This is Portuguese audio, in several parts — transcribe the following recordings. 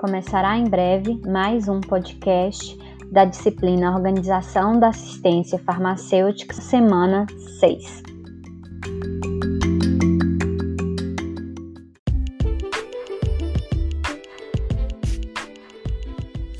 Começará em breve mais um podcast da disciplina Organização da Assistência Farmacêutica, semana 6.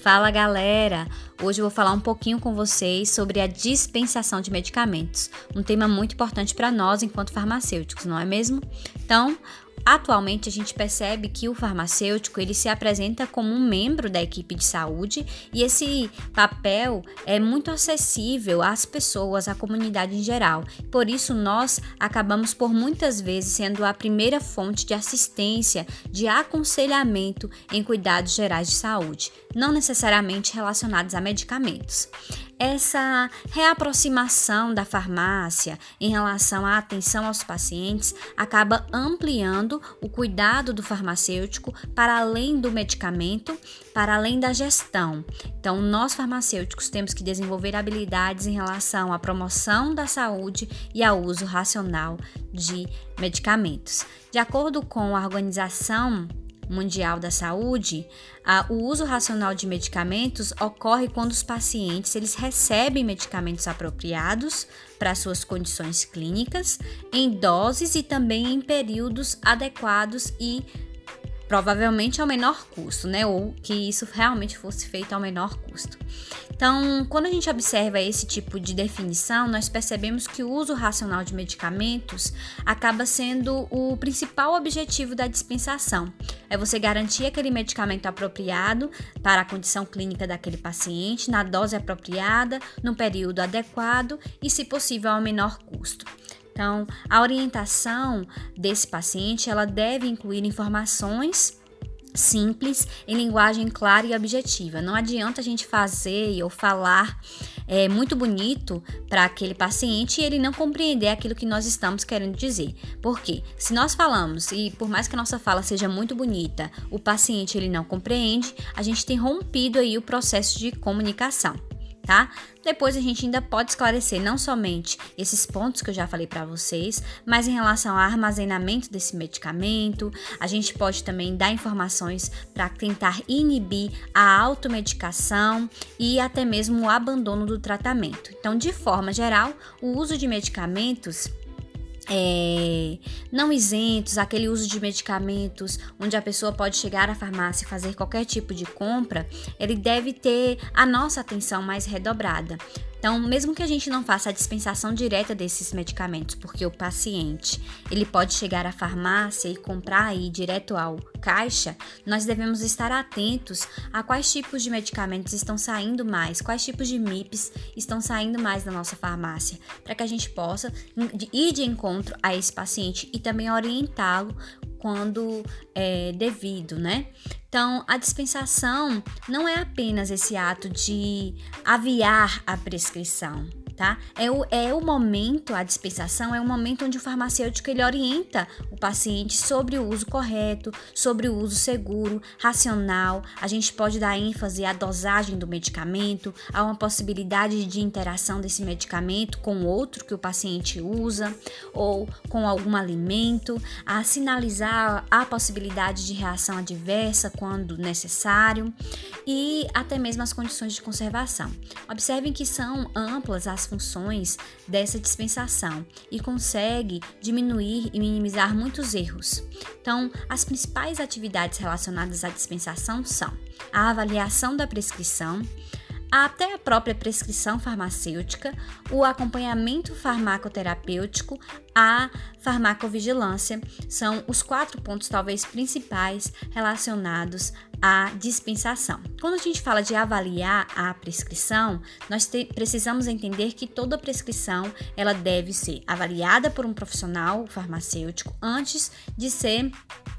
Fala galera! Hoje eu vou falar um pouquinho com vocês sobre a dispensação de medicamentos, um tema muito importante para nós enquanto farmacêuticos, não é mesmo? Então, Atualmente a gente percebe que o farmacêutico ele se apresenta como um membro da equipe de saúde e esse papel é muito acessível às pessoas, à comunidade em geral. Por isso nós acabamos por muitas vezes sendo a primeira fonte de assistência, de aconselhamento em cuidados gerais de saúde, não necessariamente relacionados a medicamentos essa reaproximação da farmácia em relação à atenção aos pacientes acaba ampliando o cuidado do farmacêutico para além do medicamento, para além da gestão. Então, nós farmacêuticos temos que desenvolver habilidades em relação à promoção da saúde e ao uso racional de medicamentos. De acordo com a Organização Mundial da Saúde, a, o uso racional de medicamentos ocorre quando os pacientes eles recebem medicamentos apropriados para suas condições clínicas, em doses e também em períodos adequados e provavelmente ao menor custo, né? Ou que isso realmente fosse feito ao menor custo. Então, quando a gente observa esse tipo de definição, nós percebemos que o uso racional de medicamentos acaba sendo o principal objetivo da dispensação. É você garantir aquele medicamento apropriado para a condição clínica daquele paciente, na dose apropriada, no período adequado e, se possível, ao menor custo. Então, a orientação desse paciente, ela deve incluir informações simples, em linguagem clara e objetiva. Não adianta a gente fazer ou falar é, muito bonito para aquele paciente e ele não compreender aquilo que nós estamos querendo dizer. Porque se nós falamos e por mais que a nossa fala seja muito bonita, o paciente ele não compreende, a gente tem rompido aí o processo de comunicação tá? Depois a gente ainda pode esclarecer não somente esses pontos que eu já falei para vocês, mas em relação ao armazenamento desse medicamento, a gente pode também dar informações para tentar inibir a automedicação e até mesmo o abandono do tratamento. Então, de forma geral, o uso de medicamentos é, não isentos, aquele uso de medicamentos onde a pessoa pode chegar à farmácia e fazer qualquer tipo de compra, ele deve ter a nossa atenção mais redobrada. Então, mesmo que a gente não faça a dispensação direta desses medicamentos, porque o paciente ele pode chegar à farmácia e comprar aí direto ao caixa, nós devemos estar atentos a quais tipos de medicamentos estão saindo mais, quais tipos de MIPs estão saindo mais da nossa farmácia, para que a gente possa ir de encontro a esse paciente e também orientá-lo quando é devido, né? Então, a dispensação não é apenas esse ato de aviar a prescrição, tá? É o, é o momento, a dispensação é o momento onde o farmacêutico ele orienta o paciente sobre o uso correto, sobre o uso seguro, racional. A gente pode dar ênfase à dosagem do medicamento, a uma possibilidade de interação desse medicamento com outro que o paciente usa ou com algum alimento, a sinalizar a possibilidade de reação adversa quando necessário e até mesmo as condições de conservação. Observem que são amplas as funções dessa dispensação e consegue diminuir e minimizar muitos erros. Então, as principais atividades relacionadas à dispensação são a avaliação da prescrição, até a própria prescrição farmacêutica, o acompanhamento farmacoterapêutico, a farmacovigilância. São os quatro pontos, talvez, principais relacionados à dispensação. Quando a gente fala de avaliar a prescrição, nós te, precisamos entender que toda prescrição ela deve ser avaliada por um profissional farmacêutico antes de ser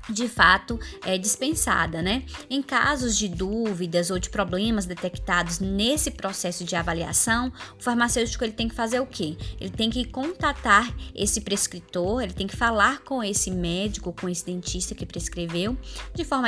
de fato é dispensada, né? Em casos de dúvidas ou de problemas detectados nesse processo de avaliação, o farmacêutico ele tem que fazer o quê? Ele tem que contatar esse prescritor, ele tem que falar com esse médico, com esse dentista que prescreveu, de forma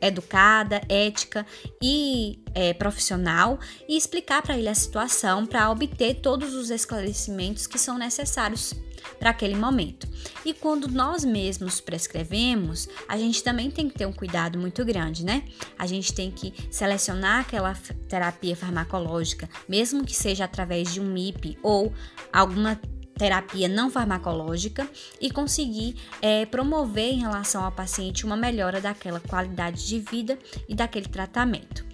educada, ética e é, profissional e explicar para ele a situação para obter todos os esclarecimentos que são necessários para aquele momento. E quando nós mesmos prescrevemos, a gente também tem que ter um cuidado muito grande, né? A gente tem que selecionar aquela terapia farmacológica, mesmo que seja através de um MIP ou alguma terapia não farmacológica e conseguir é, promover em relação ao paciente uma melhora daquela qualidade de vida e daquele tratamento.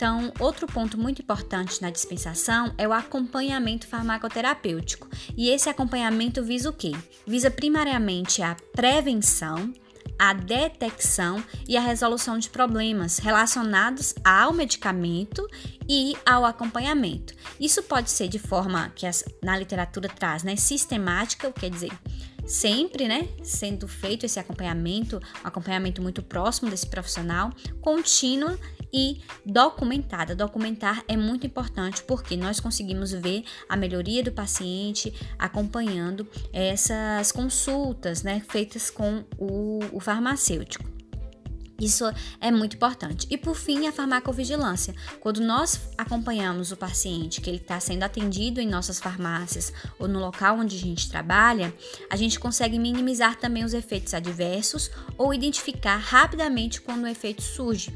Então, outro ponto muito importante na dispensação é o acompanhamento farmacoterapêutico. E esse acompanhamento visa o quê? Visa primariamente a prevenção, a detecção e a resolução de problemas relacionados ao medicamento e ao acompanhamento. Isso pode ser de forma que as, na literatura traz, né, sistemática, quer dizer, sempre, né, sendo feito esse acompanhamento, acompanhamento muito próximo desse profissional, contínua e documentada. Documentar é muito importante porque nós conseguimos ver a melhoria do paciente acompanhando essas consultas, né, feitas com o, o farmacêutico. Isso é muito importante. E por fim, a farmacovigilância. Quando nós acompanhamos o paciente que ele está sendo atendido em nossas farmácias ou no local onde a gente trabalha, a gente consegue minimizar também os efeitos adversos ou identificar rapidamente quando o efeito surge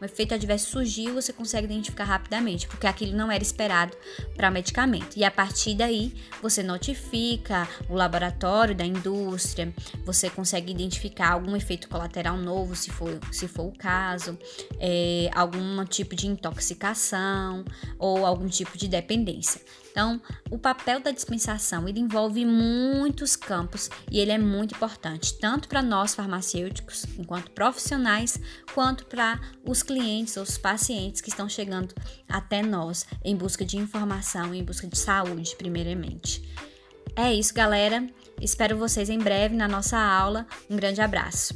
um efeito adverso surgiu, você consegue identificar rapidamente, porque aquilo não era esperado para medicamento. E a partir daí, você notifica o laboratório da indústria, você consegue identificar algum efeito colateral novo, se for, se for o caso, é, algum tipo de intoxicação ou algum tipo de dependência. Então, o papel da dispensação ele envolve muitos campos e ele é muito importante, tanto para nós farmacêuticos, enquanto profissionais, quanto para os clientes os pacientes que estão chegando até nós em busca de informação, em busca de saúde, primeiramente. É isso, galera. Espero vocês em breve na nossa aula. Um grande abraço.